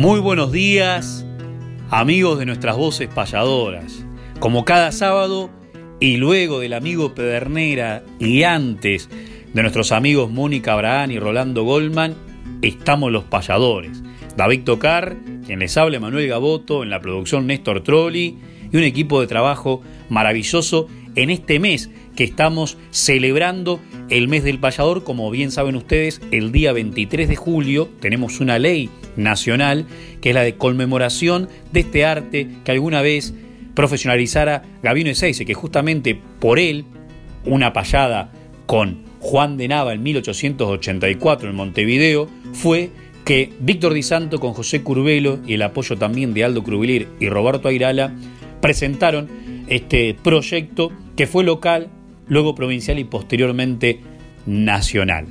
Muy buenos días, amigos de nuestras voces payadoras. Como cada sábado, y luego del amigo Pedernera y antes de nuestros amigos Mónica Abraham y Rolando Goldman, estamos los payadores. David Tocar, quien les habla Manuel Gaboto, en la producción Néstor Trolli y un equipo de trabajo maravilloso en este mes que estamos celebrando el mes del payador. Como bien saben ustedes, el día 23 de julio tenemos una ley nacional que es la de conmemoración de este arte que alguna vez profesionalizara Gabino Ezeize, que justamente por él, una payada con Juan de Nava en 1884 en Montevideo, fue que Víctor Di Santo con José Curbelo y el apoyo también de Aldo Crubilir y Roberto Airala presentaron este proyecto que fue local, luego provincial y posteriormente nacional.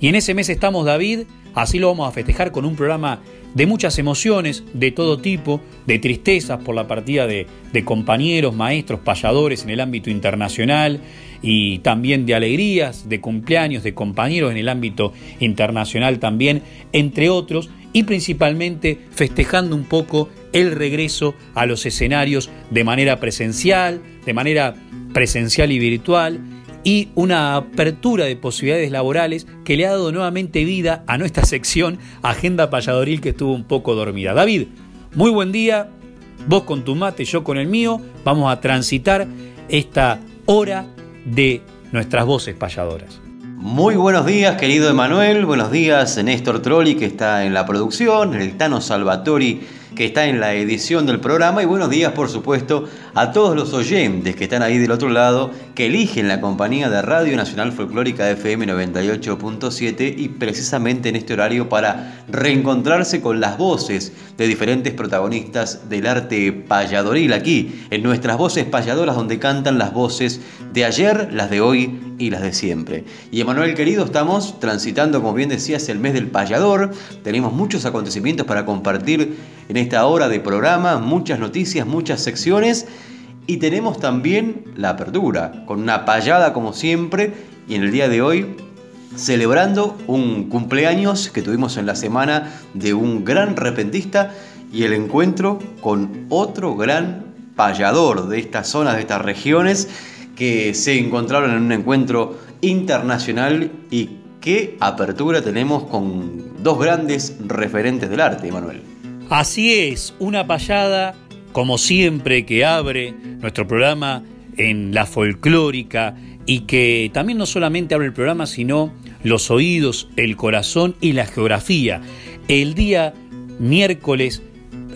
Y en ese mes estamos, David, así lo vamos a festejar con un programa de muchas emociones, de todo tipo, de tristezas por la partida de, de compañeros, maestros, payadores en el ámbito internacional y también de alegrías, de cumpleaños, de compañeros en el ámbito internacional también, entre otros, y principalmente festejando un poco el regreso a los escenarios de manera presencial, de manera presencial y virtual, y una apertura de posibilidades laborales que le ha dado nuevamente vida a nuestra sección Agenda Payadoril que estuvo un poco dormida. David, muy buen día, vos con tu mate, yo con el mío, vamos a transitar esta hora de nuestras voces payadoras. Muy buenos días, querido Emanuel. Buenos días, Néstor Trolli, que está en la producción, el Tano Salvatori, que está en la edición del programa. Y buenos días, por supuesto, a todos los oyentes que están ahí del otro lado, que eligen la compañía de Radio Nacional Folclórica FM 98.7 y precisamente en este horario para reencontrarse con las voces de diferentes protagonistas del arte payadoril aquí, en nuestras voces payadoras donde cantan las voces de ayer, las de hoy y las de siempre. Y Emanuel querido, estamos transitando, como bien decías, el mes del payador. Tenemos muchos acontecimientos para compartir en esta hora de programa, muchas noticias, muchas secciones. Y tenemos también la apertura, con una payada como siempre. Y en el día de hoy, celebrando un cumpleaños que tuvimos en la semana de un gran repentista y el encuentro con otro gran payador de estas zonas, de estas regiones que se encontraron en un encuentro internacional y qué apertura tenemos con dos grandes referentes del arte, Manuel. Así es, una payada, como siempre, que abre nuestro programa en la folclórica y que también no solamente abre el programa, sino los oídos, el corazón y la geografía. El día miércoles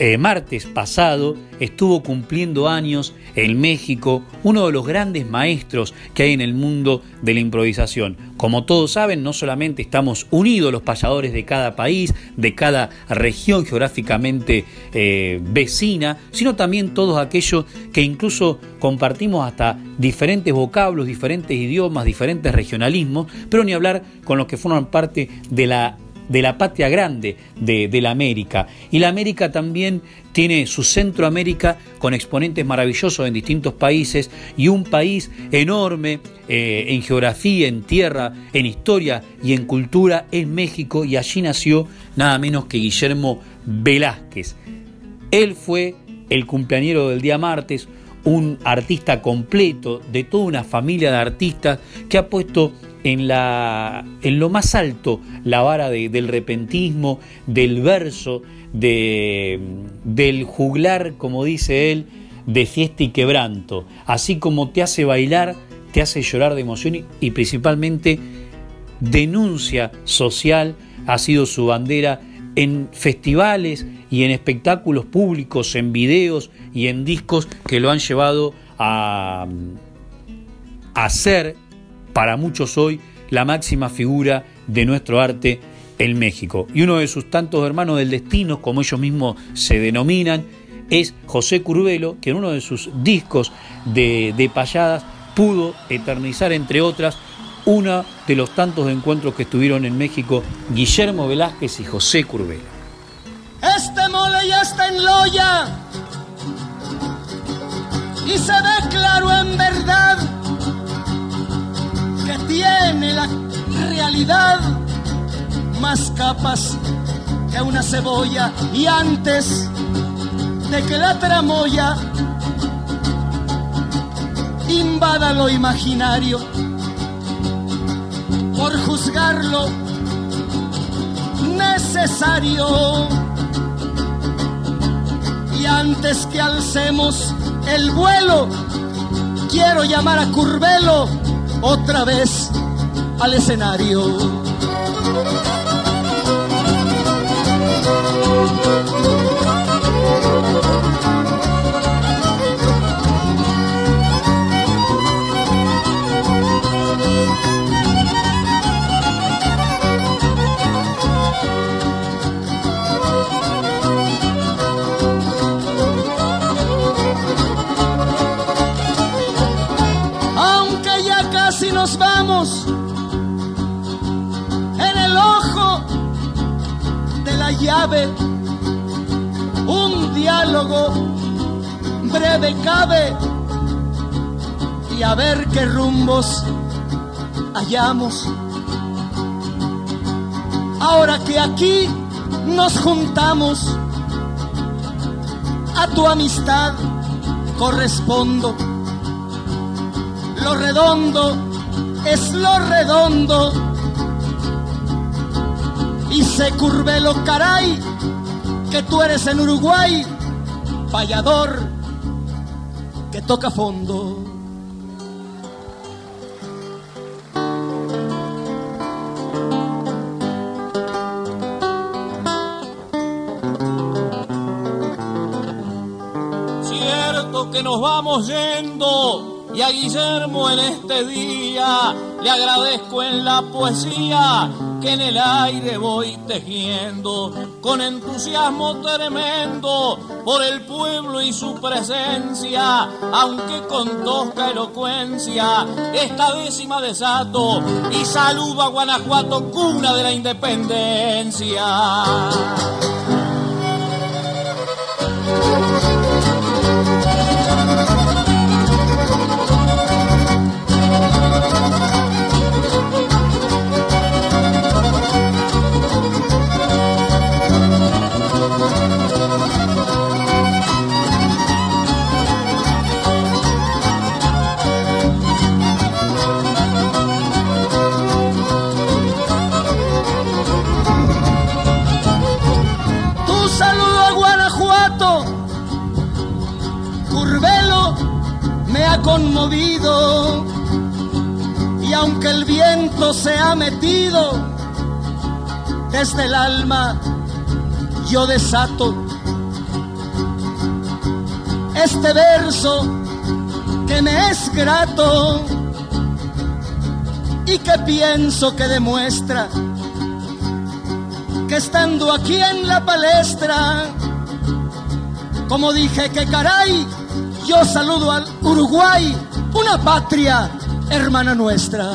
eh, martes pasado estuvo cumpliendo años en México uno de los grandes maestros que hay en el mundo de la improvisación. Como todos saben, no solamente estamos unidos los payadores de cada país, de cada región geográficamente eh, vecina, sino también todos aquellos que incluso compartimos hasta diferentes vocablos, diferentes idiomas, diferentes regionalismos, pero ni hablar con los que forman parte de la de la patria grande de, la América. Y la América también tiene su Centroamérica con exponentes maravillosos en distintos países y un país enorme eh, en geografía, en tierra, en historia y en cultura es México y allí nació nada menos que Guillermo Velázquez. Él fue el cumpleañero del día martes, un artista completo de toda una familia de artistas que ha puesto en, la, en lo más alto la vara del repentismo, del verso, de, del juglar, como dice él, de fiesta y quebranto. Así como te hace bailar, te hace llorar de emoción y principalmente denuncia social ha sido su bandera en festivales y en espectáculos públicos, en videos y en discos que lo han llevado a, a ser, para muchos hoy, la máxima figura de nuestro arte en México. Y uno de sus tantos hermanos del destino, como ellos mismos se denominan, es José Curbelo, que en uno de sus discos de, de payadas pudo eternizar, entre otras, uno de los tantos encuentros que estuvieron en México Guillermo Velázquez y José Curbelo. Este mole ya está en loya y se ve claro en verdad que tiene la realidad más capas que una cebolla y antes de que la tramoya invada lo imaginario por juzgarlo necesario. Y antes que alcemos el vuelo, quiero llamar a Curvelo otra vez al escenario. Diálogo breve cabe y a ver qué rumbos hallamos. Ahora que aquí nos juntamos, a tu amistad correspondo. Lo redondo es lo redondo. Y se curvelo caray, que tú eres en Uruguay, fallador que toca fondo. Cierto que nos vamos yendo y a Guillermo en este día le agradezco en la poesía que en el aire voy tejiendo con entusiasmo tremendo por el pueblo y su presencia, aunque con tosca elocuencia, esta décima desato y saludo a Guanajuato, cuna de la independencia. Conmovido. Y aunque el viento se ha metido desde el alma, yo desato este verso que me es grato y que pienso que demuestra que estando aquí en la palestra, como dije que caray, yo saludo al Uruguay, una patria hermana nuestra.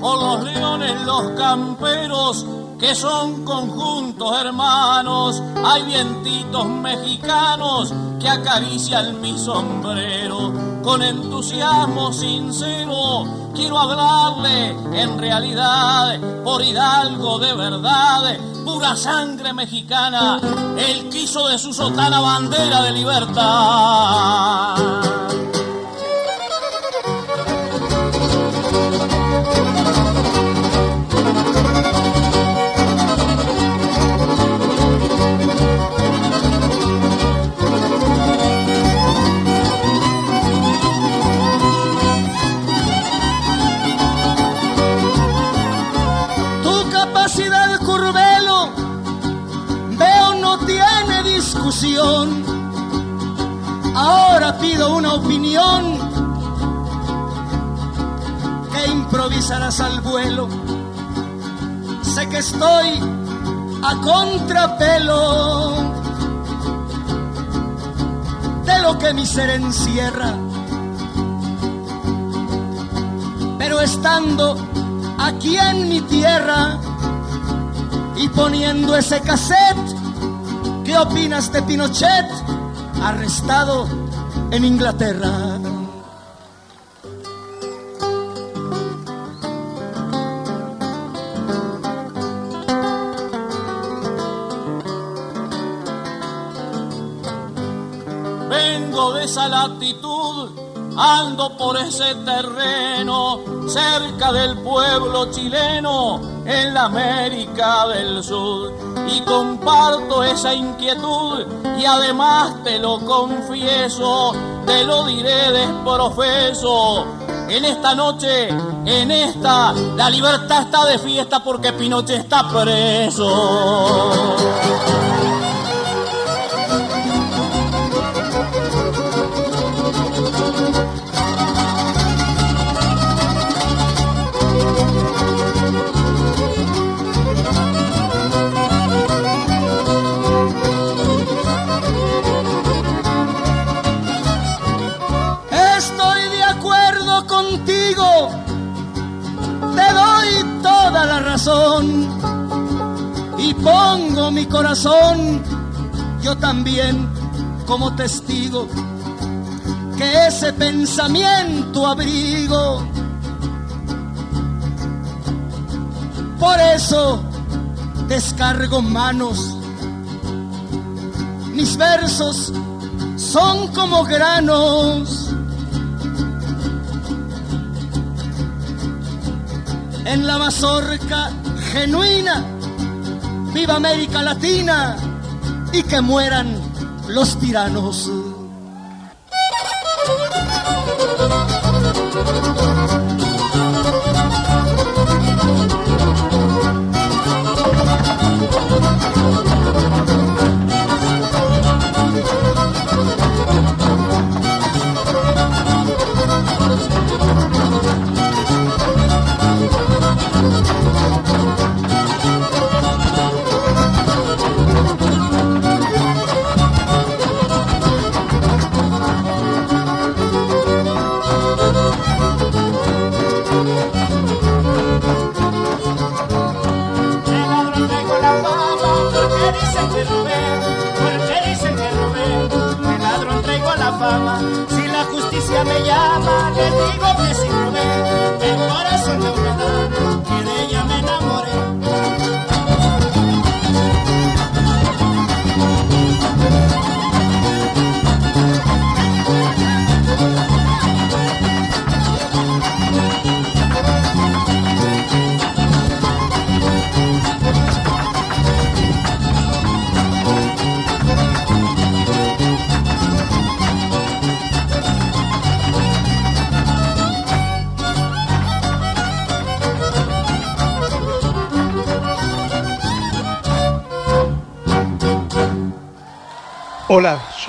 por los leones, los camperos, que son conjuntos hermanos, hay vientitos mexicanos que acarician mi sombrero. Con entusiasmo sincero quiero hablarle en realidad por Hidalgo de verdad, pura sangre mexicana, él quiso de su sotana bandera de libertad. Pido una opinión que improvisarás al vuelo. Sé que estoy a contrapelo de lo que mi ser encierra. Pero estando aquí en mi tierra y poniendo ese cassette, ¿qué opinas de Pinochet? Arrestado en Inglaterra. Vengo de esa latitud, ando por ese terreno, cerca del pueblo chileno, en la América del Sur. Y comparto esa inquietud y además te lo confieso, te lo diré desprofeso. En esta noche, en esta, la libertad está de fiesta porque Pinochet está preso. Corazón, yo también como testigo, que ese pensamiento abrigo. Por eso descargo manos, mis versos son como granos. En la mazorca genuina, viva América Latina y que mueran los tiranos.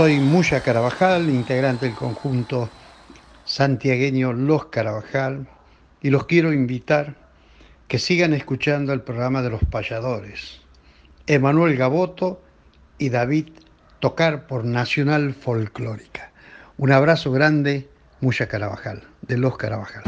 Soy Muya Carabajal, integrante del conjunto santiagueño Los Carabajal, y los quiero invitar que sigan escuchando el programa de los payadores. Emanuel Gaboto y David Tocar por Nacional Folclórica. Un abrazo grande, Muya Carabajal, de Los Carabajal.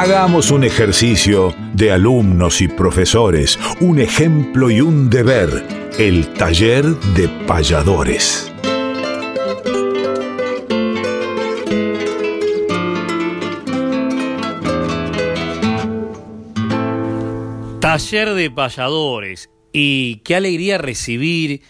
Hagamos un ejercicio de alumnos y profesores, un ejemplo y un deber, el taller de payadores. Taller de payadores. Y qué alegría recibir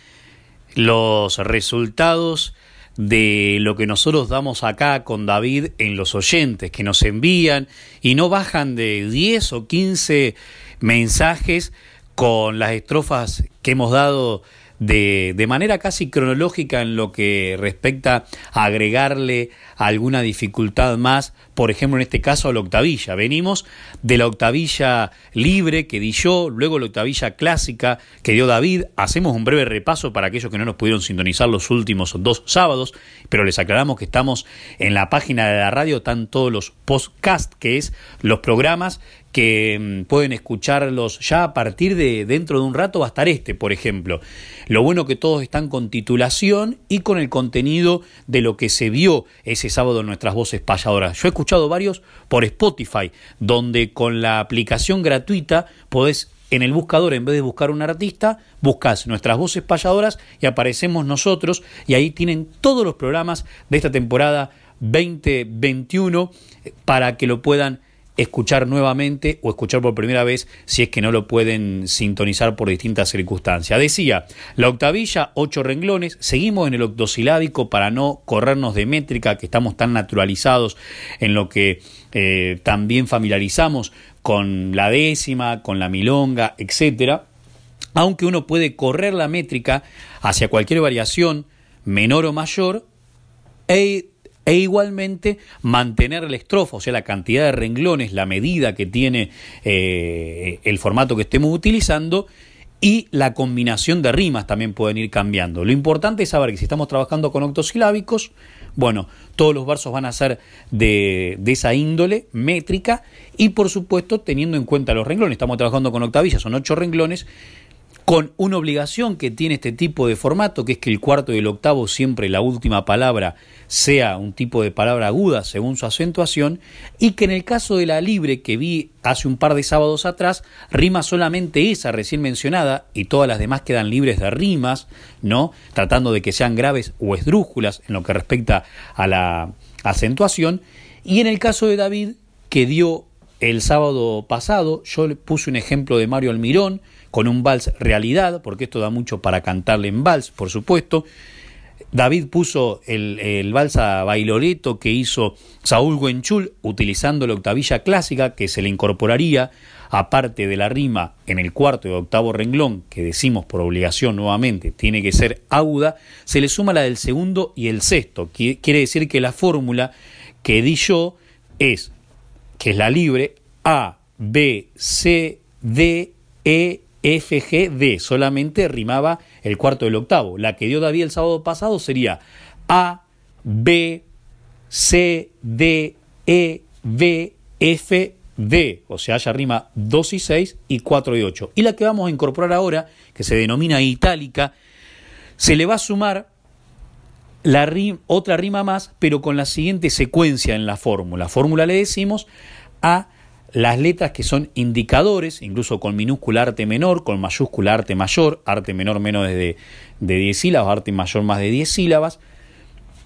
los resultados de lo que nosotros damos acá con David en los oyentes que nos envían y no bajan de 10 o 15 mensajes con las estrofas que hemos dado de, de manera casi cronológica en lo que respecta a agregarle alguna dificultad más, por ejemplo en este caso a la octavilla. Venimos de la octavilla libre que di yo, luego la octavilla clásica que dio David. Hacemos un breve repaso para aquellos que no nos pudieron sintonizar los últimos dos sábados, pero les aclaramos que estamos en la página de la radio, están todos los podcasts, que es los programas que mm, pueden escucharlos ya a partir de dentro de un rato va a estar este, por ejemplo. Lo bueno que todos están con titulación y con el contenido de lo que se vio ese sábado en nuestras voces payadoras. Yo he escuchado varios por Spotify, donde con la aplicación gratuita podés en el buscador, en vez de buscar un artista, buscas nuestras voces payadoras y aparecemos nosotros y ahí tienen todos los programas de esta temporada 2021 para que lo puedan escuchar nuevamente o escuchar por primera vez si es que no lo pueden sintonizar por distintas circunstancias. Decía, la octavilla, ocho renglones, seguimos en el octosilábico para no corrernos de métrica, que estamos tan naturalizados en lo que eh, también familiarizamos con la décima, con la milonga, etcétera. Aunque uno puede correr la métrica hacia cualquier variación menor o mayor, e e igualmente mantener la estrofa, o sea, la cantidad de renglones, la medida que tiene eh, el formato que estemos utilizando y la combinación de rimas también pueden ir cambiando. Lo importante es saber que si estamos trabajando con octosilábicos, bueno, todos los versos van a ser de, de, esa índole métrica y por supuesto teniendo en cuenta los renglones. Estamos trabajando con octavillas, son ocho renglones con una obligación que tiene este tipo de formato, que es que el cuarto y el octavo siempre la última palabra sea un tipo de palabra aguda según su acentuación, y que en el caso de la libre que vi hace un par de sábados atrás, rima solamente esa recién mencionada y todas las demás quedan libres de rimas, ¿no? Tratando de que sean graves o esdrújulas en lo que respecta a la acentuación, y en el caso de David, que dio el sábado pasado, yo le puse un ejemplo de Mario Almirón, con un vals realidad, porque esto da mucho para cantarle en vals, por supuesto. David puso el, el vals a bailoreto que hizo Saúl Guenchul utilizando la octavilla clásica que se le incorporaría, aparte de la rima en el cuarto y octavo renglón, que decimos por obligación nuevamente tiene que ser aguda, se le suma la del segundo y el sexto. Quiere decir que la fórmula que di yo es, que es la libre, A, B, C, D, E, F, G, D. Solamente rimaba el cuarto del octavo. La que dio David el sábado pasado sería A, B, C, D, E, B, F, D. O sea, ya rima 2 y 6 y 4 y 8. Y la que vamos a incorporar ahora, que se denomina itálica, se le va a sumar la otra rima más, pero con la siguiente secuencia en la fórmula. Fórmula le decimos A, las letras que son indicadores, incluso con minúscula arte menor, con mayúscula arte mayor, arte menor menos de, de 10 sílabas, arte mayor más de 10 sílabas.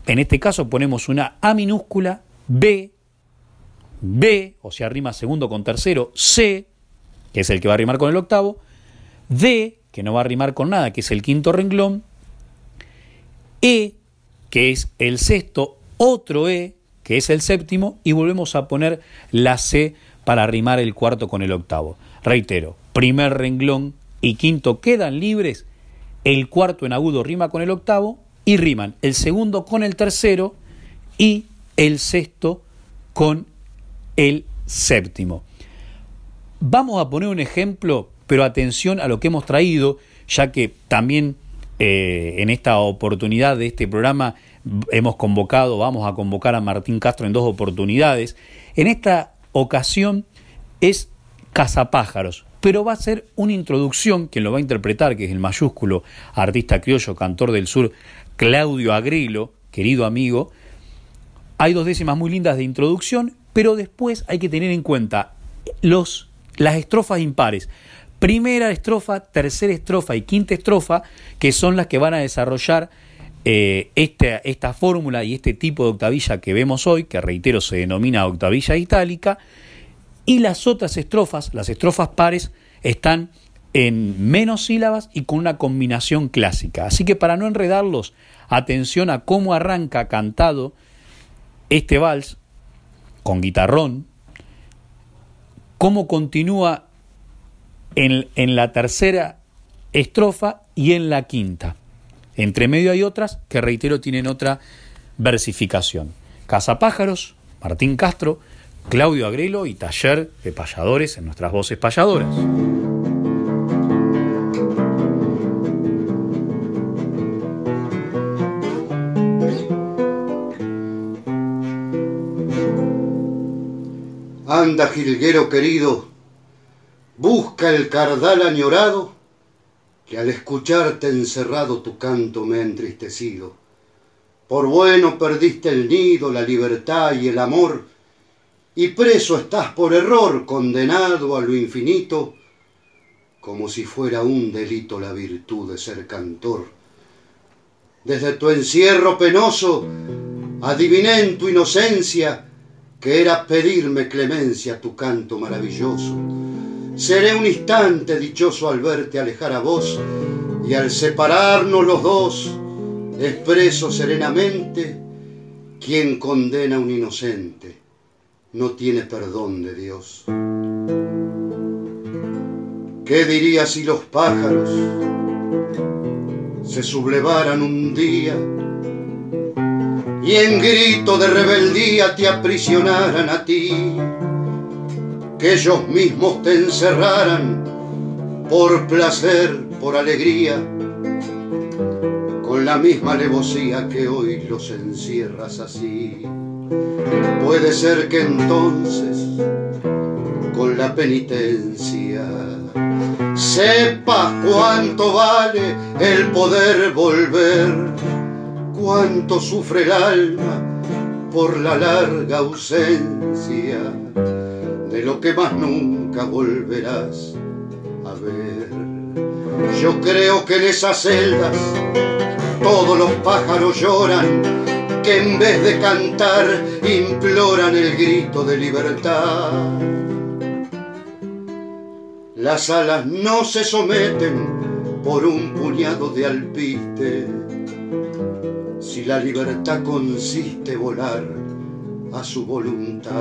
En este caso ponemos una A minúscula, B, B, o sea, rima segundo con tercero, C, que es el que va a rimar con el octavo, D, que no va a rimar con nada, que es el quinto renglón, E, que es el sexto, otro E, que es el séptimo, y volvemos a poner la C para rimar el cuarto con el octavo. Reitero, primer renglón y quinto quedan libres, el cuarto en agudo rima con el octavo y riman el segundo con el tercero y el sexto con el séptimo. Vamos a poner un ejemplo, pero atención a lo que hemos traído, ya que también eh, en esta oportunidad de este programa hemos convocado, vamos a convocar a Martín Castro en dos oportunidades. En esta ocasión es Cazapájaros, pero va a ser una introducción, quien lo va a interpretar, que es el mayúsculo artista criollo, cantor del sur, Claudio Agrilo, querido amigo. Hay dos décimas muy lindas de introducción, pero después hay que tener en cuenta los, las estrofas impares. Primera estrofa, tercera estrofa y quinta estrofa, que son las que van a desarrollar eh, esta, esta fórmula y este tipo de octavilla que vemos hoy, que reitero se denomina octavilla itálica, y las otras estrofas, las estrofas pares, están en menos sílabas y con una combinación clásica. Así que para no enredarlos, atención a cómo arranca cantado este vals con guitarrón, cómo continúa en, en la tercera estrofa y en la quinta. Entre medio hay otras que, reitero, tienen otra versificación. Casa Pájaros, Martín Castro, Claudio Agrelo y Taller de Payadores en nuestras voces payadoras. Anda, jilguero querido, busca el cardal añorado, que al escucharte encerrado tu canto me ha entristecido. Por bueno perdiste el nido, la libertad y el amor, y preso estás por error, condenado a lo infinito, como si fuera un delito la virtud de ser cantor. Desde tu encierro penoso, adiviné en tu inocencia, que era pedirme clemencia tu canto maravilloso. Seré un instante dichoso al verte alejar a vos y al separarnos los dos, expreso serenamente, quien condena a un inocente no tiene perdón de Dios. ¿Qué dirías si los pájaros se sublevaran un día? y en grito de rebeldía te aprisionaran a ti, que ellos mismos te encerraran por placer, por alegría, con la misma alevosía que hoy los encierras así. Puede ser que entonces, con la penitencia, sepas cuánto vale el poder volver cuánto sufre el alma por la larga ausencia de lo que más nunca volverás a ver. Yo creo que en esas celdas todos los pájaros lloran, que en vez de cantar imploran el grito de libertad. Las alas no se someten por un puñado de alpiste si la libertad consiste volar a su voluntad.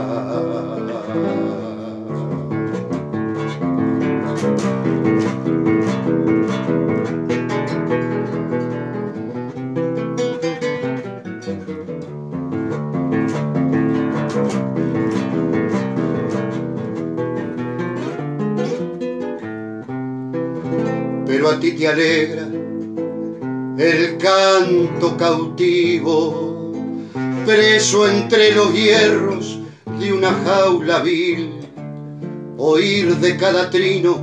Pero a ti te alegra el canto cautivo, preso entre los hierros de una jaula vil, oír de cada trino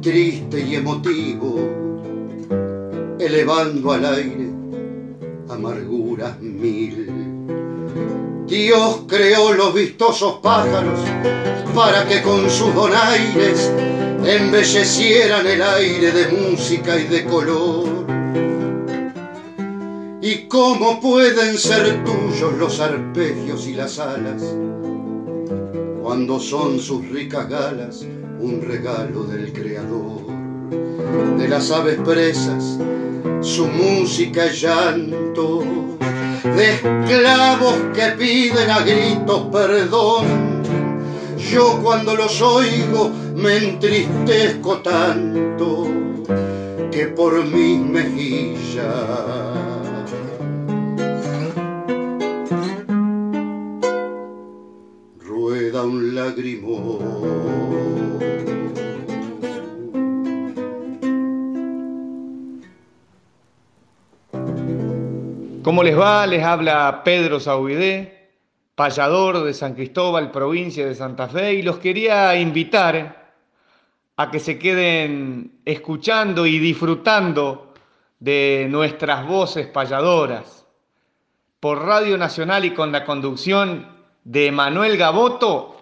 triste y emotivo, elevando al aire amarguras mil. Dios creó los vistosos pájaros para que con sus donaires embellecieran el aire de música y de color ¿Y cómo pueden ser tuyos los arpegios y las alas cuando son sus ricas galas un regalo del Creador? De las aves presas, su música y llanto, de esclavos que piden a gritos perdón. Yo cuando los oigo me entristezco tanto que por mis mejillas ¿Cómo les va? Les habla Pedro Saubidé, payador de San Cristóbal, provincia de Santa Fe, y los quería invitar a que se queden escuchando y disfrutando de nuestras voces payadoras por Radio Nacional y con la conducción de Manuel Gaboto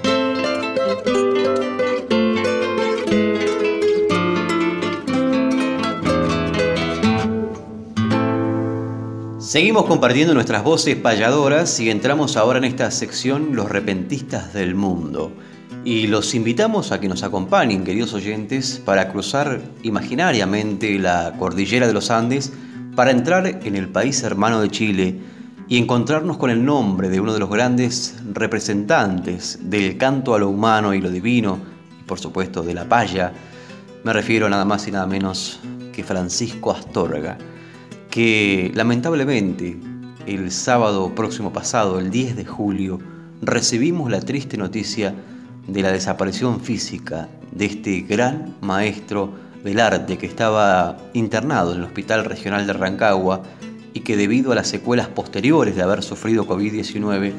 Seguimos compartiendo nuestras voces payadoras y entramos ahora en esta sección Los repentistas del mundo. Y los invitamos a que nos acompañen, queridos oyentes, para cruzar imaginariamente la cordillera de los Andes para entrar en el país hermano de Chile y encontrarnos con el nombre de uno de los grandes representantes del canto a lo humano y lo divino, y por supuesto de la paya. Me refiero nada más y nada menos que Francisco Astorga, que lamentablemente el sábado próximo pasado, el 10 de julio, recibimos la triste noticia de la desaparición física de este gran maestro del arte que estaba internado en el Hospital Regional de Rancagua y que debido a las secuelas posteriores de haber sufrido COVID-19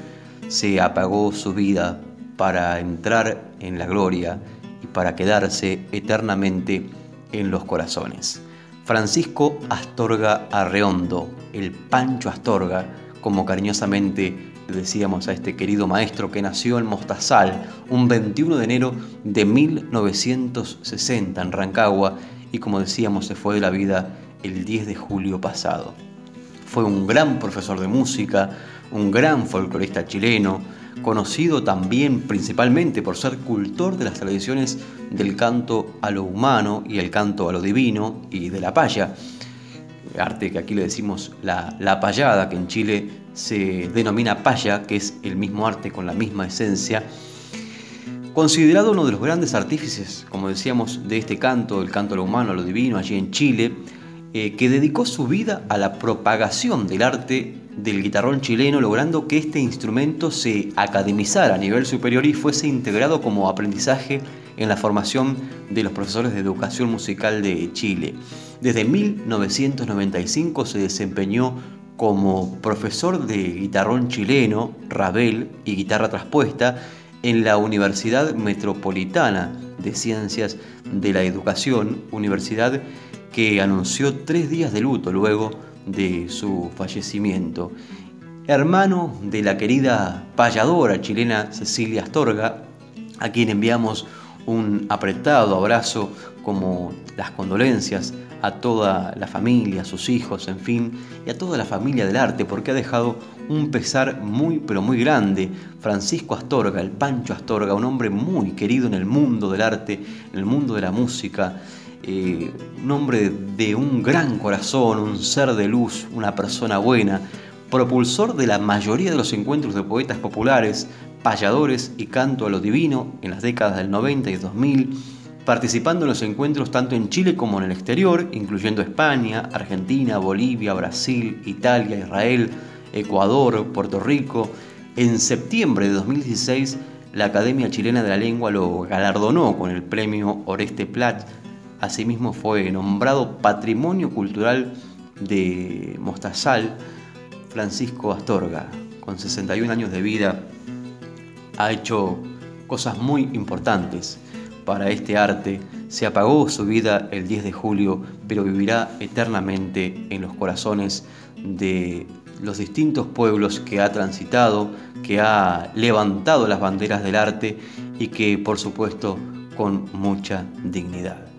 se apagó su vida para entrar en la gloria y para quedarse eternamente en los corazones. Francisco Astorga Arreondo, el Pancho Astorga, como cariñosamente decíamos a este querido maestro que nació en Mostazal un 21 de enero de 1960 en Rancagua y como decíamos se fue de la vida el 10 de julio pasado. Fue un gran profesor de música, un gran folclorista chileno, conocido también principalmente por ser cultor de las tradiciones del canto a lo humano y el canto a lo divino y de la paya. Arte que aquí le decimos la, la payada, que en Chile se denomina paya, que es el mismo arte con la misma esencia, considerado uno de los grandes artífices, como decíamos, de este canto, el canto a lo humano, a lo divino, allí en Chile, eh, que dedicó su vida a la propagación del arte del guitarrón chileno, logrando que este instrumento se academizara a nivel superior y fuese integrado como aprendizaje en la formación de los profesores de educación musical de Chile. Desde 1995 se desempeñó como profesor de guitarrón chileno, rabel y guitarra traspuesta en la Universidad Metropolitana de Ciencias de la Educación, universidad que anunció tres días de luto luego de su fallecimiento. Hermano de la querida payadora chilena Cecilia Astorga, a quien enviamos un apretado abrazo como las condolencias a toda la familia, a sus hijos, en fin, y a toda la familia del arte, porque ha dejado un pesar muy, pero muy grande. Francisco Astorga, el Pancho Astorga, un hombre muy querido en el mundo del arte, en el mundo de la música, eh, un hombre de un gran corazón, un ser de luz, una persona buena, propulsor de la mayoría de los encuentros de poetas populares, payadores y canto a lo divino en las décadas del 90 y 2000, participando en los encuentros tanto en Chile como en el exterior, incluyendo España, Argentina, Bolivia, Brasil, Italia, Israel, Ecuador, Puerto Rico. En septiembre de 2016, la Academia Chilena de la Lengua lo galardonó con el premio Oreste Plat. Asimismo fue nombrado Patrimonio Cultural de Mostazal Francisco Astorga, con 61 años de vida, ha hecho cosas muy importantes para este arte. Se apagó su vida el 10 de julio, pero vivirá eternamente en los corazones de los distintos pueblos que ha transitado, que ha levantado las banderas del arte y que por supuesto con mucha dignidad.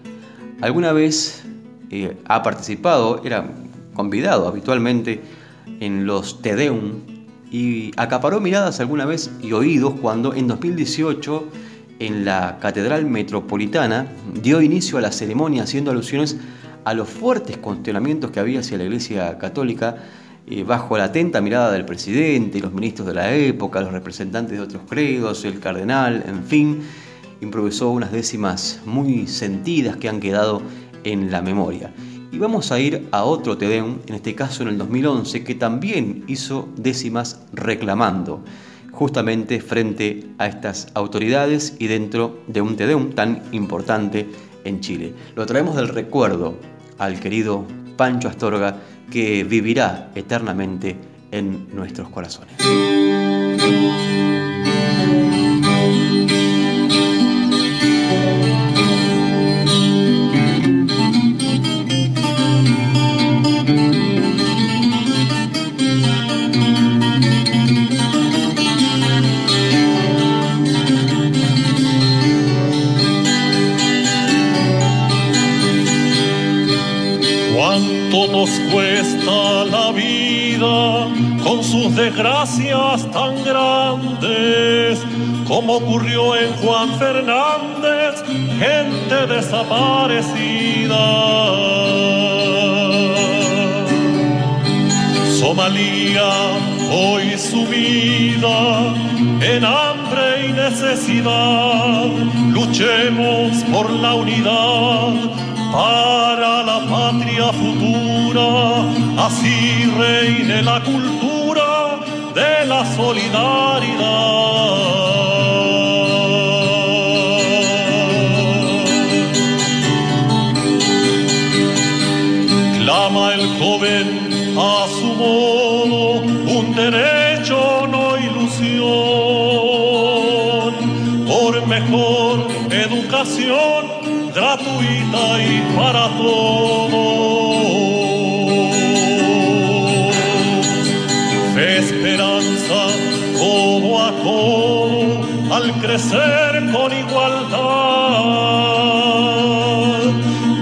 Alguna vez eh, ha participado, era convidado habitualmente en los Tedeum y acaparó miradas alguna vez y oídos cuando en 2018 en la Catedral Metropolitana dio inicio a la ceremonia haciendo alusiones a los fuertes cuestionamientos que había hacia la Iglesia Católica eh, bajo la atenta mirada del presidente, los ministros de la época, los representantes de otros credos, el cardenal, en fin, improvisó unas décimas muy sentidas que han quedado en la memoria. Y vamos a ir a otro Tedeum, en este caso en el 2011, que también hizo décimas reclamando justamente frente a estas autoridades y dentro de un Tedeum tan importante en Chile. Lo traemos del recuerdo al querido Pancho Astorga, que vivirá eternamente en nuestros corazones. Como ocurrió en Juan Fernández, gente desaparecida. Somalia hoy sumida en hambre y necesidad, luchemos por la unidad para la patria futura, así reine la cultura de la solidaridad. Fe, esperanza, todo a todo, al crecer con igualdad.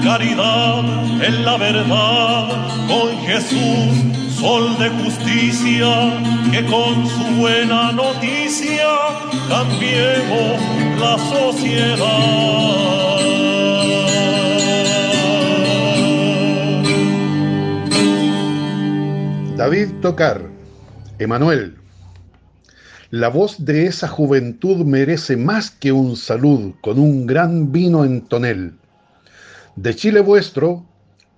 Caridad en la verdad, con Jesús, sol de justicia, que con su buena noticia cambiemos la sociedad. David Tocar, Emanuel. La voz de esa juventud merece más que un salud con un gran vino en tonel. De Chile vuestro,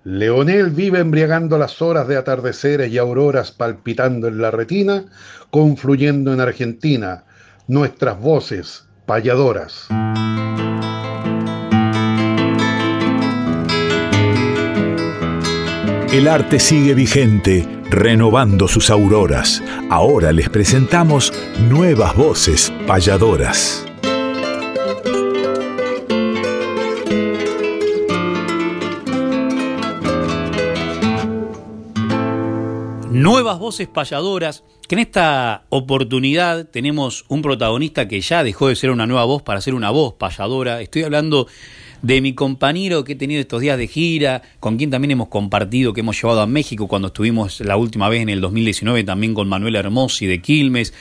Leonel vive embriagando las horas de atardeceres y auroras palpitando en la retina, confluyendo en Argentina, nuestras voces payadoras. El arte sigue vigente, renovando sus auroras. Ahora les presentamos nuevas voces payadoras. Nuevas voces payadoras, que en esta oportunidad tenemos un protagonista que ya dejó de ser una nueva voz para ser una voz payadora. Estoy hablando de mi compañero que he tenido estos días de gira, con quien también hemos compartido, que hemos llevado a México cuando estuvimos la última vez en el 2019 también con Manuel Hermosi de Quilmes.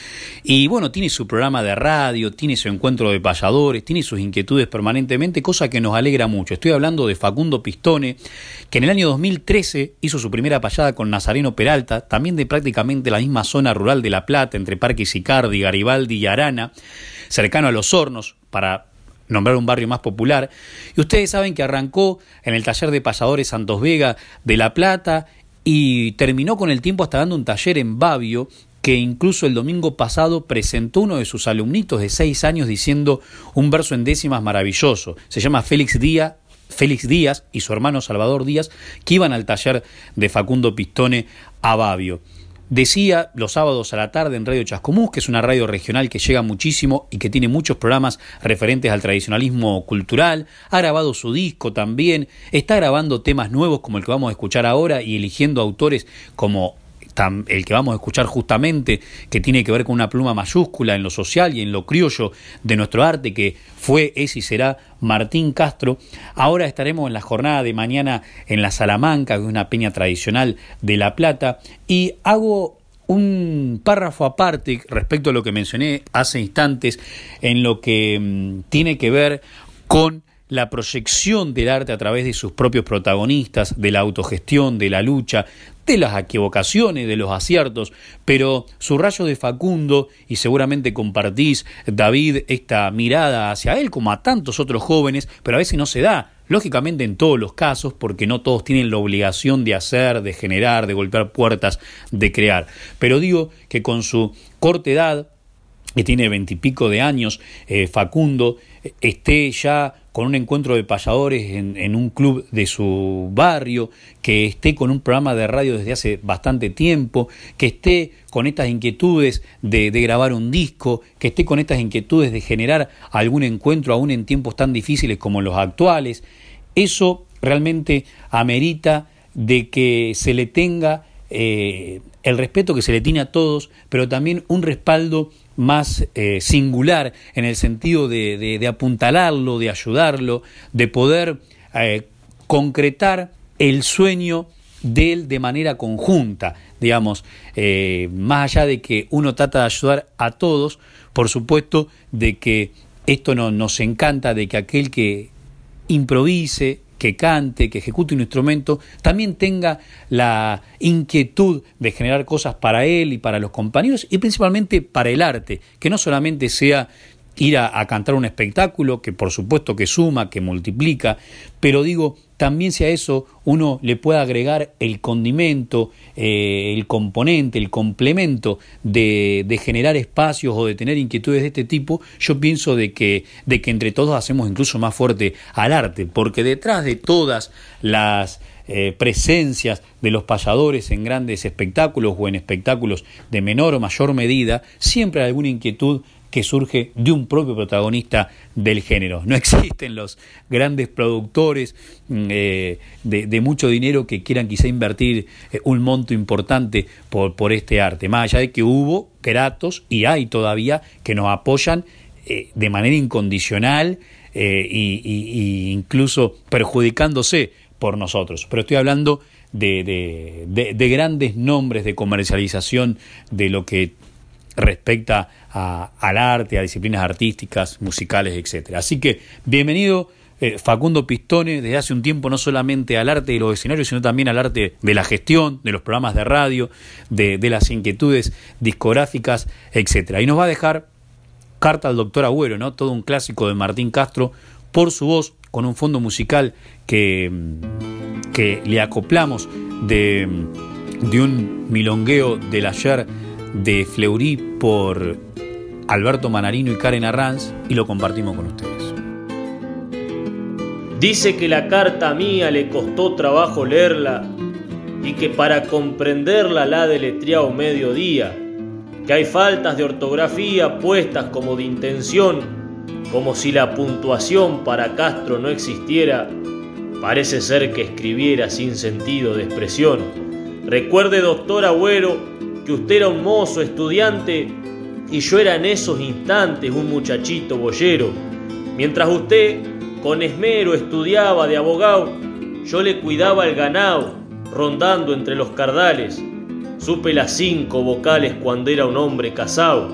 Y bueno, tiene su programa de radio, tiene su encuentro de payadores, tiene sus inquietudes permanentemente, cosa que nos alegra mucho. Estoy hablando de Facundo Pistone, que en el año 2013 hizo su primera payada con Nazareno Peralta, también de prácticamente la misma zona rural de La Plata, entre Parque Sicardi, Garibaldi y Arana, cercano a Los Hornos, para nombrar un barrio más popular. Y ustedes saben que arrancó en el taller de pasadores Santos Vega de La Plata y terminó con el tiempo hasta dando un taller en Babio que incluso el domingo pasado presentó uno de sus alumnitos de seis años diciendo un verso en décimas maravilloso. Se llama Félix Díaz, Félix Díaz y su hermano Salvador Díaz, que iban al taller de Facundo Pistone a Babio. Decía los sábados a la tarde en Radio Chascomús, que es una radio regional que llega muchísimo y que tiene muchos programas referentes al tradicionalismo cultural. Ha grabado su disco también. Está grabando temas nuevos como el que vamos a escuchar ahora y eligiendo autores como el que vamos a escuchar justamente, que tiene que ver con una pluma mayúscula en lo social y en lo criollo de nuestro arte, que fue, es y será Martín Castro. Ahora estaremos en la jornada de mañana en la Salamanca, que es una peña tradicional de La Plata, y hago un párrafo aparte respecto a lo que mencioné hace instantes en lo que mm, tiene que ver con la proyección del arte a través de sus propios protagonistas, de la autogestión, de la lucha, de las equivocaciones, de los aciertos, pero su rayo de Facundo, y seguramente compartís, David, esta mirada hacia él, como a tantos otros jóvenes, pero a veces no se da, lógicamente en todos los casos, porque no todos tienen la obligación de hacer, de generar, de golpear puertas, de crear. Pero digo que con su corta edad, que tiene veintipico de años, eh, Facundo, esté ya con un encuentro de payadores en, un club de su barrio, que esté con un programa de radio desde hace bastante tiempo, que esté con estas inquietudes de, de, grabar un disco, que esté con estas inquietudes de generar algún encuentro aún en tiempos tan difíciles como los actuales. Eso realmente amerita de que se le tenga eh, el respeto que se le tiene a todos, pero también un respaldo más eh, singular en el sentido de, apuntalarlo, de ayudarlo, de poder eh, concretar el sueño de él de manera conjunta, digamos, más allá de que uno trata de ayudar a todos, por supuesto de que esto no, nos encanta, de que aquel que improvise, que cante, que ejecute un instrumento, también tenga la inquietud de generar cosas para él y para los compañeros y principalmente para el arte, que no solamente sea ir a, cantar un espectáculo, que por supuesto que suma, que multiplica, pero digo, también si a eso uno le puede agregar el condimento, eh, el componente, el complemento de, generar espacios o de tener inquietudes de este tipo, yo pienso de que, de que entre todos hacemos incluso más fuerte al arte, porque detrás de todas las eh, presencias de los payadores en grandes espectáculos o en espectáculos de menor o mayor medida, siempre hay alguna inquietud que surge de un propio protagonista del género. No existen los grandes productores mm, eh, de, mucho dinero que quieran quizá invertir eh, un monto importante por, por este arte, más allá de que hubo gratos y hay todavía que nos apoyan eh, de manera incondicional e incluso perjudicándose por nosotros. Pero estoy hablando de, de, grandes nombres de comercialización de lo que respecta al arte, a disciplinas artísticas, musicales, etc. Así que bienvenido eh, Facundo Pistone desde hace un tiempo no solamente al arte de los escenarios, sino también al arte de la gestión, de los programas de radio, de, las inquietudes discográficas, etc. Y nos va a dejar Carta al Doctor Agüero, ¿no? todo un clásico de Martín Castro, por su voz, con un fondo musical que, que le acoplamos de, de un milongueo del ayer de Fleury por Alberto Manarino y Karen Arranz y lo compartimos con ustedes. Dice que la carta mía le costó trabajo leerla y que para comprenderla la deletreado mediodía, que hay faltas de ortografía puestas como de intención, como si la puntuación para Castro no existiera, parece ser que escribiera sin sentido de expresión. Recuerde, doctor Agüero, que usted era un mozo estudiante y yo era en esos instantes un muchachito boyero. Mientras usted con esmero estudiaba de abogado, yo le cuidaba el ganado, rondando entre los cardales. Supe las cinco vocales cuando era un hombre casado.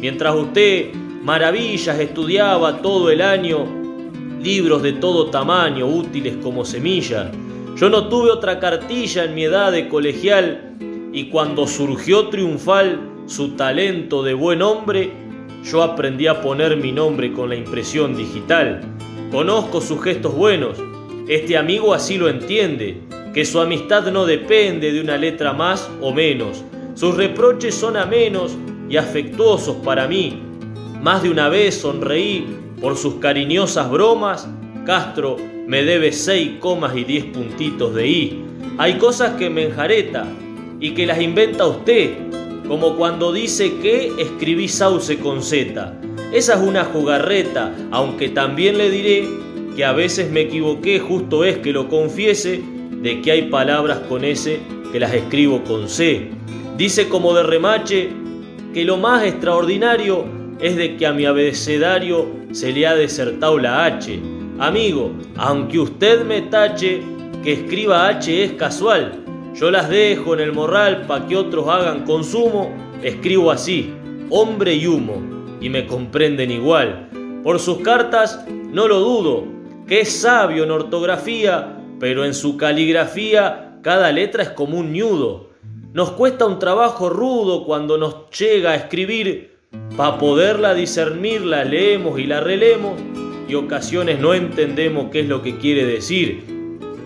Mientras usted maravillas estudiaba todo el año, libros de todo tamaño, útiles como semillas. Yo no tuve otra cartilla en mi edad de colegial y cuando surgió triunfal su talento de buen hombre, yo aprendí a poner mi nombre con la impresión digital. Conozco sus gestos buenos, este amigo así lo entiende, que su amistad no depende de una letra más o menos. Sus reproches son amenos y afectuosos para mí. Más de una vez sonreí por sus cariñosas bromas. Castro me debe seis comas y diez puntitos de i. Hay cosas que me enjareta, y que las inventa usted, como cuando dice que escribí sauce con Z. Esa es una jugarreta, aunque también le diré que a veces me equivoqué, justo es que lo confiese, de que hay palabras con S que las escribo con C. Dice como de remache que lo más extraordinario es de que a mi abecedario se le ha desertado la H. Amigo, aunque usted me tache, que escriba H es casual, yo las dejo en el morral para que otros hagan consumo, escribo así, hombre y humo, y me comprenden igual. Por sus cartas no lo dudo, que es sabio en ortografía, pero en su caligrafía cada letra es como un ñudo. Nos cuesta un trabajo rudo cuando nos llega a escribir, para poderla discernir la leemos y la relemos, y ocasiones no entendemos qué es lo que quiere decir.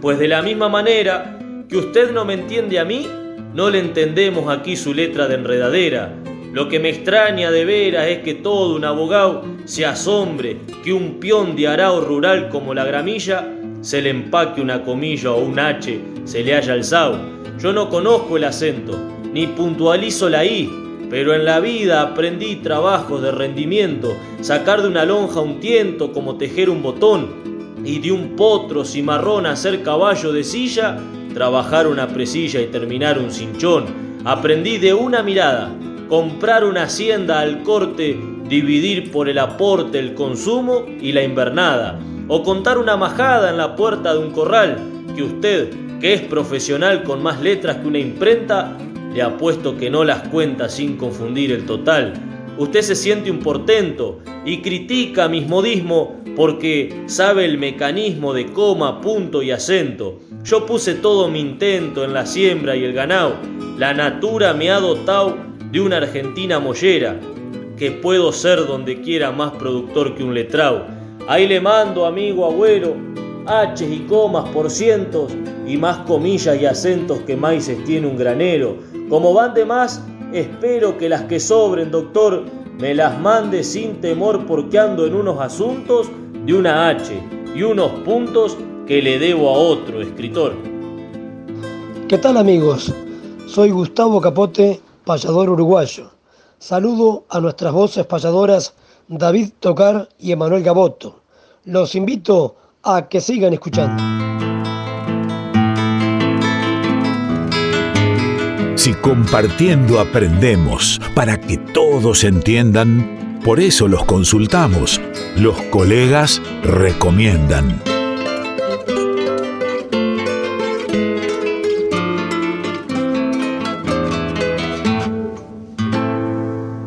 Pues de la misma manera, que usted no me entiende a mí, no le entendemos aquí su letra de enredadera. Lo que me extraña de veras es que todo un abogado se asombre que un peón de arao rural como la gramilla se le empaque una comilla o un H, se le haya alzado. Yo no conozco el acento, ni puntualizo la I, pero en la vida aprendí trabajos de rendimiento, sacar de una lonja un tiento como tejer un botón, y de un potro cimarrón hacer caballo de silla, trabajar una presilla y terminar un cinchón. Aprendí de una mirada, comprar una hacienda al corte, dividir por el aporte el consumo y la invernada, o contar una majada en la puerta de un corral, que usted, que es profesional con más letras que una imprenta, le apuesto que no las cuenta sin confundir el total. Usted se siente un portento y critica mis modismo porque sabe el mecanismo de coma, punto y acento. Yo puse todo mi intento en la siembra y el ganado. La natura me ha dotado de una argentina mollera, que puedo ser donde quiera más productor que un letrao. Ahí le mando, amigo abuelo, H y comas por cientos y más comillas y acentos que maíces tiene un granero. Como van de más, espero que las que sobren, doctor, me las mande sin temor porque ando en unos asuntos de una H y unos puntos que le debo a otro escritor. ¿Qué tal amigos? Soy Gustavo Capote, payador uruguayo. Saludo a nuestras voces payadoras David Tocar y Emanuel Gaboto. Los invito a que sigan escuchando. Si compartiendo aprendemos para que todos entiendan, por eso los consultamos. Los colegas recomiendan.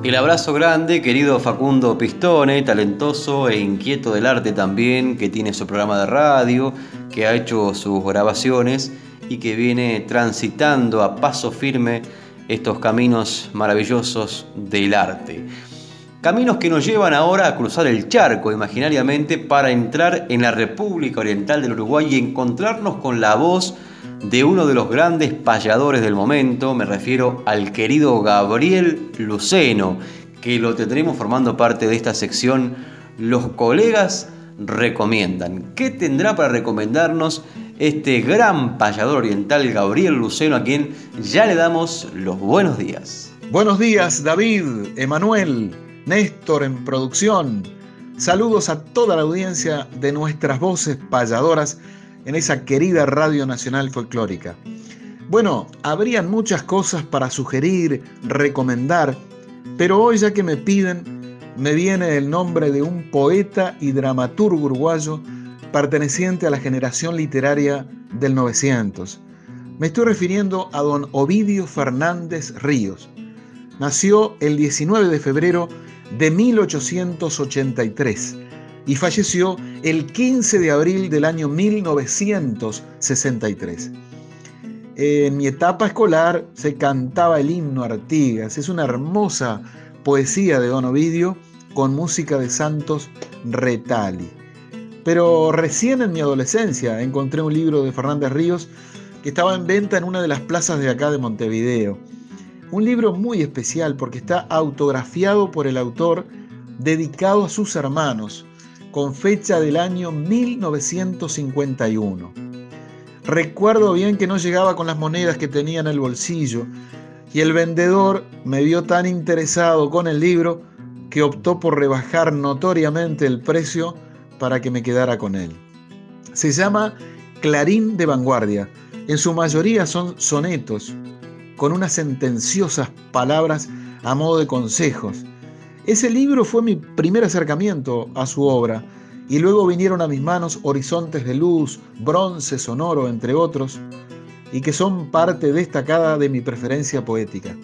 El abrazo grande, querido Facundo Pistone, talentoso e inquieto del arte también, que tiene su programa de radio, que ha hecho sus grabaciones y que viene transitando a paso firme estos caminos maravillosos del arte. Caminos que nos llevan ahora a cruzar el charco imaginariamente para entrar en la República Oriental del Uruguay y encontrarnos con la voz de uno de los grandes payadores del momento, me refiero al querido Gabriel Luceno, que lo tendremos formando parte de esta sección Los colegas recomiendan. ¿Qué tendrá para recomendarnos este gran payador oriental Gabriel Luceno, a quien ya le damos los buenos días? Buenos días, David, Emanuel, Néstor en producción. Saludos a toda la audiencia de nuestras voces payadoras en esa querida Radio Nacional Folclórica. Bueno, habrían muchas cosas para sugerir, recomendar, pero hoy ya que me piden, me viene el nombre de un poeta y dramaturgo uruguayo perteneciente a la generación literaria del 900. Me estoy refiriendo a don Ovidio Fernández Ríos. Nació el 19 de febrero de 1883 y falleció el 15 de abril del año 1963. En mi etapa escolar se cantaba el himno Artigas. Es una hermosa poesía de Don Ovidio con música de Santos Retali. Pero recién en mi adolescencia encontré un libro de Fernández Ríos que estaba en venta en una de las plazas de acá de Montevideo. Un libro muy especial porque está autografiado por el autor dedicado a sus hermanos, con fecha del año 1951. Recuerdo bien que no llegaba con las monedas que tenía en el bolsillo y el vendedor me vio tan interesado con el libro que optó por rebajar notoriamente el precio para que me quedara con él. Se llama Clarín de Vanguardia. En su mayoría son sonetos, con unas sentenciosas palabras a modo de consejos ese libro fue mi primer acercamiento a su obra y luego vinieron a mis manos Horizontes de Luz, Bronce Sonoro, entre otros, y que son parte destacada de mi preferencia poética.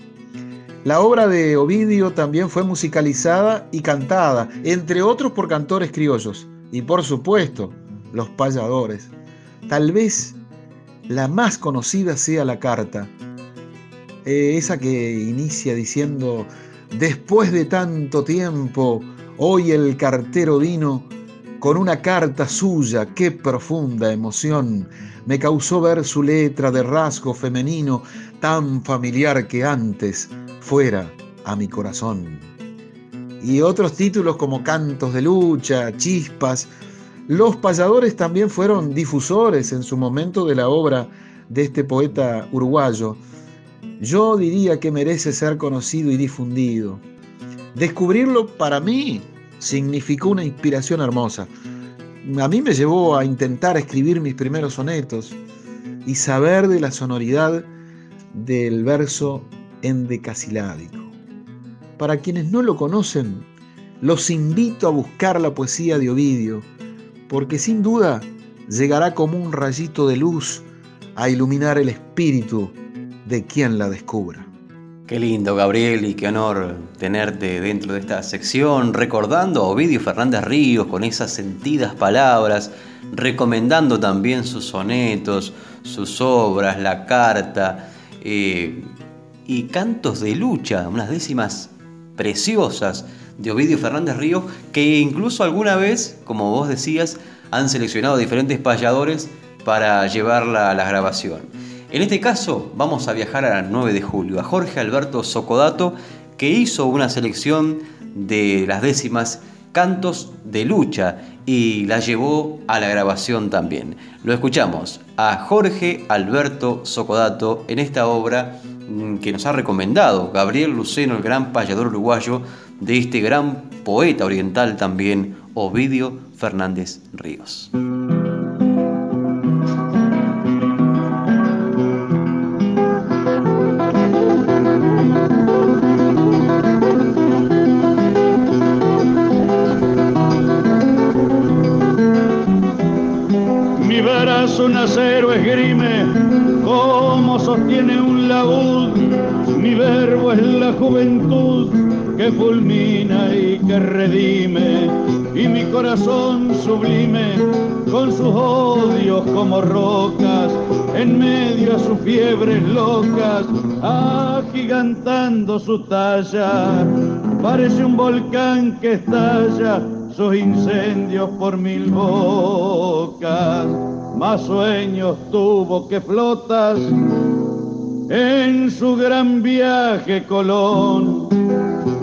La obra de Ovidio también fue musicalizada y cantada, entre otros por cantores criollos, y por supuesto, los payadores. Tal vez la más conocida sea la carta, eh, esa que inicia diciendo Después de tanto tiempo, hoy el cartero vino con una carta suya, qué profunda emoción. Me causó ver su letra de rasgo femenino tan familiar que antes fuera a mi corazón. Y otros títulos como Cantos de Lucha, Chispas, los payadores también fueron difusores en su momento de la obra de este poeta uruguayo, yo diría que merece ser conocido y difundido. Descubrirlo para mí significó una inspiración hermosa. A mí me llevó a intentar escribir mis primeros sonetos y saber de la sonoridad del verso endecasilábico. Para quienes no lo conocen, los invito a buscar la poesía de Ovidio, porque sin duda llegará como un rayito de luz a iluminar el espíritu de quien la descubra. Qué lindo, Gabriel, y qué honor tenerte dentro de esta sección, recordando a Ovidio Fernández Ríos con esas sentidas palabras, recomendando también sus sonetos, sus obras, la carta eh, y cantos de lucha, unas décimas preciosas de Ovidio Fernández Ríos, que incluso alguna vez, como vos decías, han seleccionado diferentes payadores para llevarla a la grabación. En este caso vamos a viajar al 9 de julio, a Jorge Alberto Socodato, que hizo una selección de las décimas cantos de lucha y la llevó a la grabación también. Lo escuchamos a Jorge Alberto Socodato en esta obra mm, que nos ha recomendado Gabriel Luceno, el gran payador uruguayo, de este gran poeta oriental también, Ovidio Fernández Ríos. Redime, y mi corazón sublime, con sus odios como rocas, en medio a sus fiebres locas, agigantando su talla, parece un volcán que estalla sus incendios por mil bocas más sueños tuvo que flotas en su gran viaje Colón.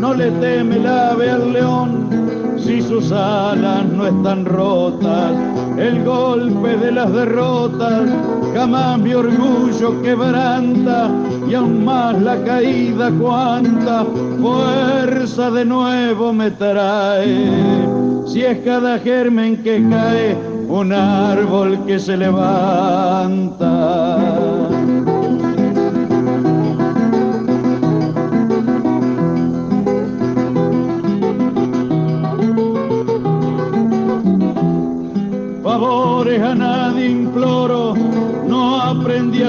No le teme el ave al león si sus alas no están rotas. El golpe de las derrotas jamás mi orgullo quebranta y aún más la caída cuanta fuerza de nuevo me trae. Si es cada germen que cae un árbol que se levanta.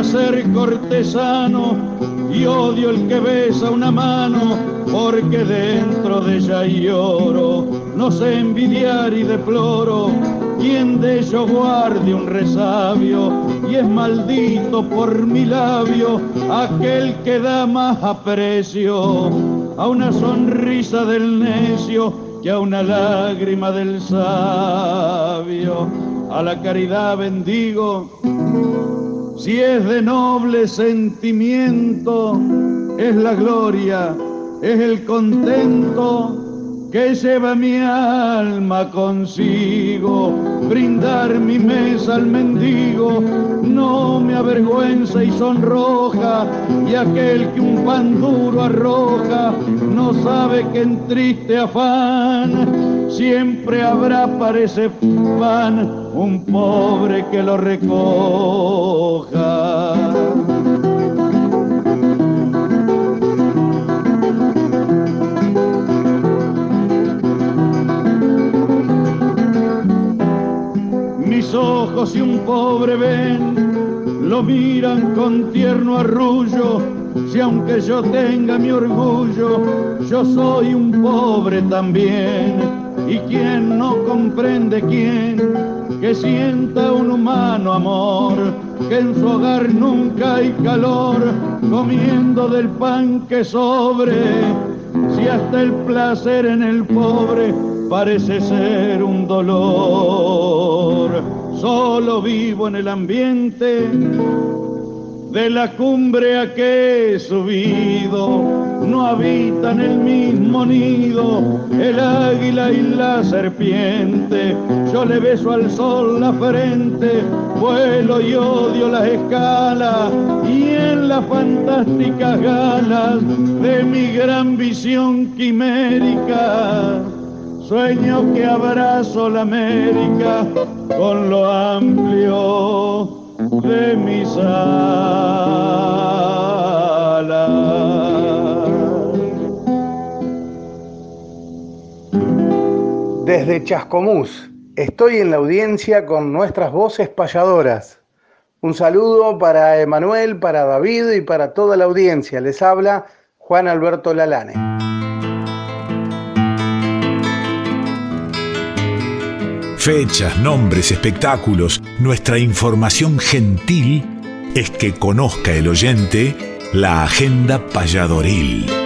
Ser cortesano y odio el que besa una mano porque dentro de ella hay oro. No sé envidiar y deploro quien de ellos guarde un resabio y es maldito por mi labio aquel que da más aprecio a una sonrisa del necio que a una lágrima del sabio. A la caridad bendigo, si es de noble sentimiento, es la gloria, es el contento que lleva mi alma consigo. Brindar mi mesa al mendigo no me avergüenza y sonroja, y aquel que un pan duro arroja no sabe que en triste afán siempre habrá para ese pan un pobre que lo recoja. ojos y un pobre ven, lo miran con tierno arrullo, si aunque yo tenga mi orgullo, yo soy un pobre también. Y quien no comprende quién, que sienta un humano amor, que en su hogar nunca hay calor, comiendo del pan que sobre, si hasta el placer en el pobre parece ser un dolor solo vivo en el ambiente de la cumbre a que he subido. No habitan el mismo nido el águila y la serpiente. Yo le beso al sol la frente, vuelo y odio las escalas y en las fantásticas galas de mi gran visión quimérica Sueño que abrazo la América con lo amplio de mis alas. Desde Chascomús, Estoy en la audiencia con nuestras voces payadoras. Un saludo para Emanuel, para David y para toda la audiencia. Les habla Juan Alberto Lalane. Fechas, nombres, espectáculos, nuestra información gentil es que conozca el oyente la agenda payadoril.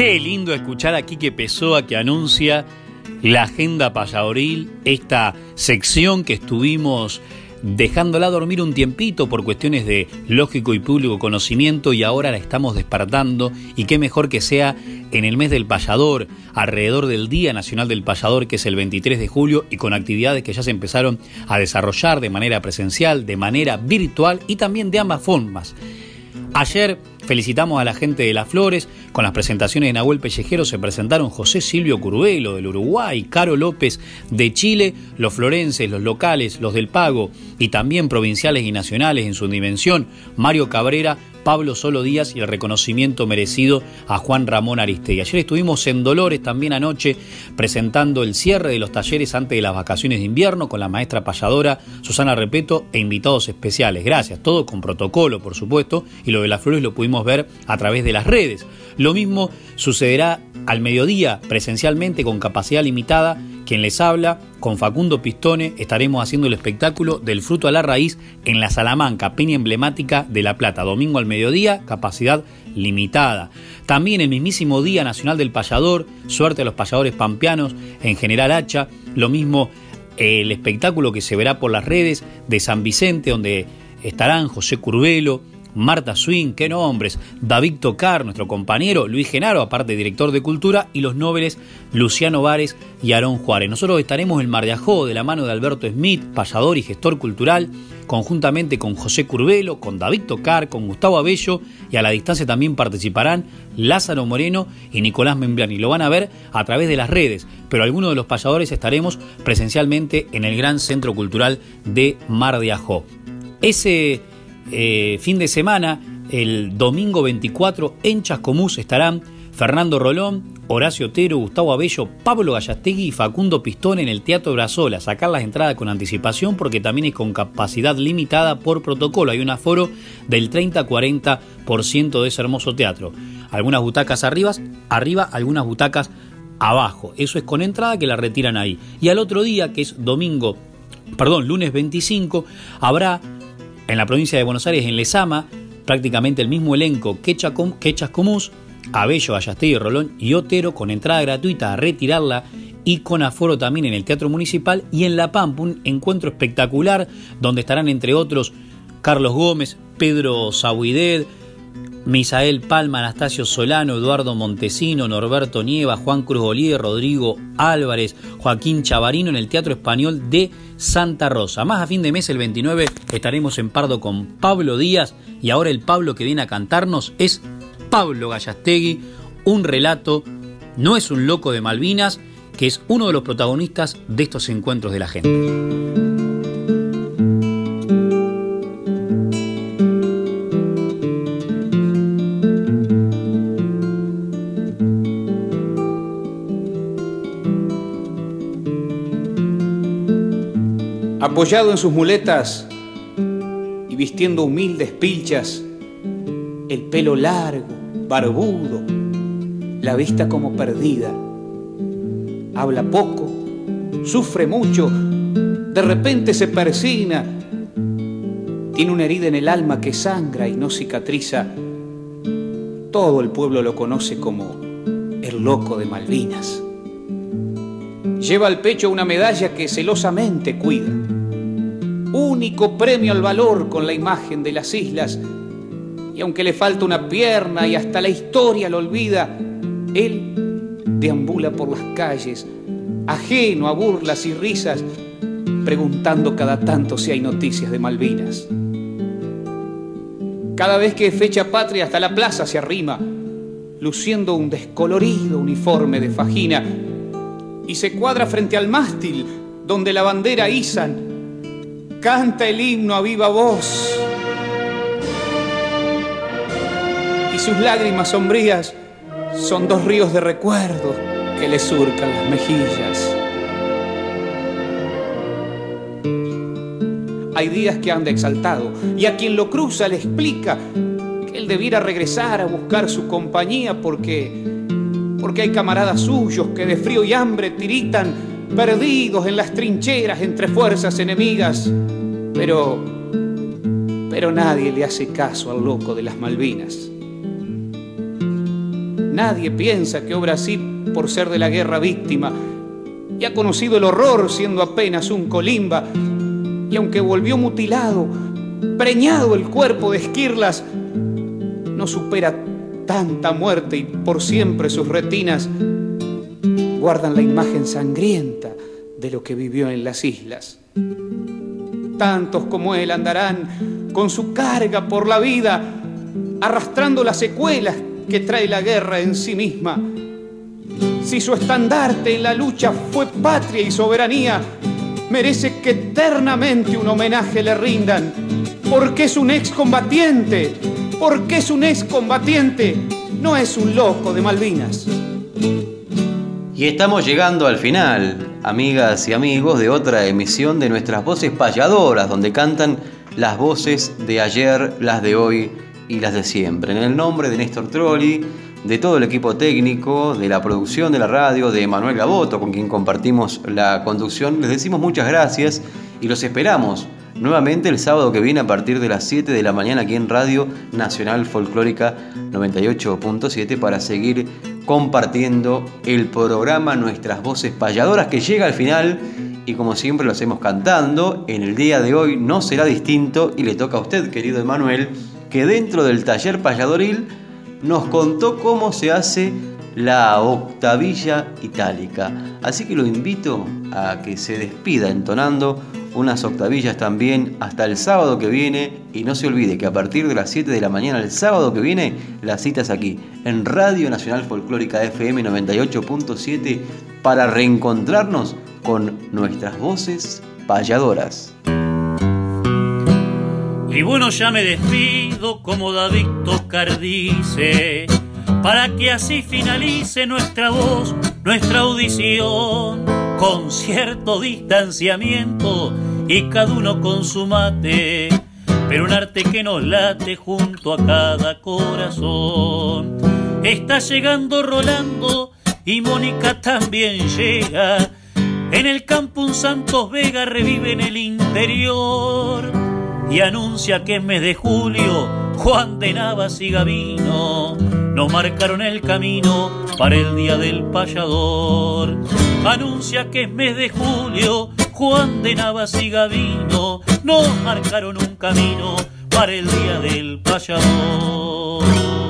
Qué lindo escuchar aquí que Pessoa que anuncia la agenda payadoril, esta sección que estuvimos dejándola dormir un tiempito por cuestiones de lógico y público conocimiento y ahora la estamos despertando y qué mejor que sea en el mes del payador, alrededor del Día Nacional del Payador que es el 23 de julio y con actividades que ya se empezaron a desarrollar de manera presencial, de manera virtual y también de ambas formas. Ayer felicitamos a la gente de Las Flores. Con las presentaciones de Nahuel Pellejero se presentaron José Silvio Curvelo del Uruguay, Caro López de Chile, los florenses, los locales, los del Pago y también provinciales y nacionales en su dimensión, Mario Cabrera, Pablo Solo Díaz y el reconocimiento merecido a Juan Ramón Aristegui. Ayer estuvimos en Dolores también anoche presentando el cierre de los talleres antes de las vacaciones de invierno con la maestra payadora Susana Repeto e invitados especiales. Gracias, todo con protocolo por supuesto y lo de las flores lo pudimos ver a través de las redes. Lo mismo sucederá al mediodía presencialmente con capacidad limitada quien les habla, con Facundo Pistone, estaremos haciendo el espectáculo del fruto a la raíz en la Salamanca, peña emblemática de La Plata. Domingo al mediodía, capacidad limitada. También el mismísimo Día Nacional del Payador, suerte a los payadores pampeanos, en General Hacha. Lo mismo el espectáculo que se verá por las redes de San Vicente, donde estarán José Curvelo, Marta Swing, qué nombres, David Tocar, nuestro compañero, Luis Genaro, aparte director de cultura, y los nobles Luciano Vares y Aarón Juárez. Nosotros estaremos en Mar de Ajó de la mano de Alberto Smith, payador y gestor cultural, conjuntamente con José Curvelo, con David Tocar, con Gustavo Abello y a la distancia también participarán Lázaro Moreno y Nicolás Memblani. Lo van a ver a través de las redes, pero algunos de los payadores estaremos presencialmente en el Gran Centro Cultural de Mar de Ajó. Ese eh, fin de semana, el domingo 24, en Chascomús estarán Fernando Rolón, Horacio Otero, Gustavo Abello, Pablo Gallastegui y Facundo Pistón en el Teatro Brazola. Sacar las entradas con anticipación porque también es con capacidad limitada por protocolo. Hay un aforo del 30-40% de ese hermoso teatro. Algunas butacas arriba, arriba, algunas butacas abajo. Eso es con entrada que la retiran ahí. Y al otro día, que es domingo, perdón, lunes 25, habrá en la provincia de Buenos Aires, en Lesama, prácticamente el mismo elenco que, Chascomús, Abello, Ayastegui, Rolón y Otero, con entrada gratuita a retirarla y con aforo también en el Teatro Municipal y en La Pampa, un encuentro espectacular donde estarán entre otros Carlos Gómez, Pedro Sabuided, Misael Palma, Anastasio Solano, Eduardo Montesino, Norberto Nieva, Juan Cruz Olier, Rodrigo Álvarez, Joaquín Chavarino en el Teatro Español de Santa Rosa. Más a fin de mes, el 29, estaremos en Pardo con Pablo Díaz y ahora el Pablo que viene a cantarnos es Pablo Gallastegui, un relato, no es un loco de Malvinas, que es uno de los protagonistas de estos encuentros de la gente. Apoyado en sus muletas y vistiendo humildes pilchas, el pelo largo, barbudo, la vista como perdida. Habla poco, sufre mucho, de repente se persina, tiene una herida en el alma que sangra y no cicatriza. Todo el pueblo lo conoce como el loco de Malvinas. Lleva al pecho una medalla que celosamente cuida único premio al valor con la imagen de las islas. Y aunque le falta una pierna y hasta la historia lo olvida, él deambula por las calles, ajeno a burlas y risas, preguntando cada tanto si hay noticias de Malvinas. Cada vez que fecha patria hasta la plaza se arrima, luciendo un descolorido uniforme de fajina, y se cuadra frente al mástil donde la bandera izan Canta el himno a viva voz. sus lágrimas sombrías son dos ríos de recuerdo que le surcan las mejillas. Hay días que anda exaltado y a quien lo cruza le explica que él debiera regresar a buscar su compañía porque porque hay camaradas suyos que de frío y hambre tiritan perdidos en las trincheras entre fuerzas enemigas. Pero pero nadie le hace caso al loco de las Malvinas. Nadie piensa que obra así por ser de la guerra víctima y ha conocido el horror siendo apenas un colimba y aunque volvió mutilado, preñado el cuerpo de esquirlas, no supera tanta muerte y por siempre sus retinas guardan la imagen sangrienta de lo que vivió en las islas. Tantos como él andarán con su carga por la vida, arrastrando las secuelas que trae la guerra en sí misma. Si su estandarte en la lucha fue patria y soberanía, merece que eternamente un homenaje le rindan, porque es un excombatiente, porque es un excombatiente, no es un loco de Malvinas. Y estamos llegando al final, amigas y amigos, de otra emisión de nuestras voces payadoras, donde cantan las voces de ayer, las de hoy y las de siempre. En el nombre de Néstor Trolli, de todo el equipo técnico, de la producción de la radio, de Manuel Gaboto, con quien compartimos la conducción. Les decimos muchas gracias y los esperamos nuevamente el sábado que viene a partir de las 7 de la mañana aquí en Radio Nacional Folclórica 98.7 para seguir compartiendo el programa Nuestras Voces Payadoras que llega al final y como siempre lo hacemos cantando. En el día de hoy no será distinto y le toca a usted, querido Emanuel, que dentro del taller payadoril nos contó cómo se hace la octavilla itálica. Así que lo invito a que se despida entonando unas octavillas también hasta el sábado que viene y no se olvide que a partir de las 7 de la mañana el sábado que viene las citas aquí en Radio Nacional Folclórica FM 98.7 para reencontrarnos con nuestras voces payadoras. Y bueno, ya me despido como David Tocar dice, para que así finalice nuestra voz, nuestra audición, con cierto distanciamiento y cada uno con su mate, pero un arte que nos late junto a cada corazón. Está llegando Rolando y Mónica también llega. En el campo un Santos Vega revive en el interior y anuncia que en mes de julio Juan de Navas y Gavino nos marcaron el camino para el día del payador. Anuncia que es mes de julio Juan de Navas y Gavino nos marcaron un camino para el día del payador.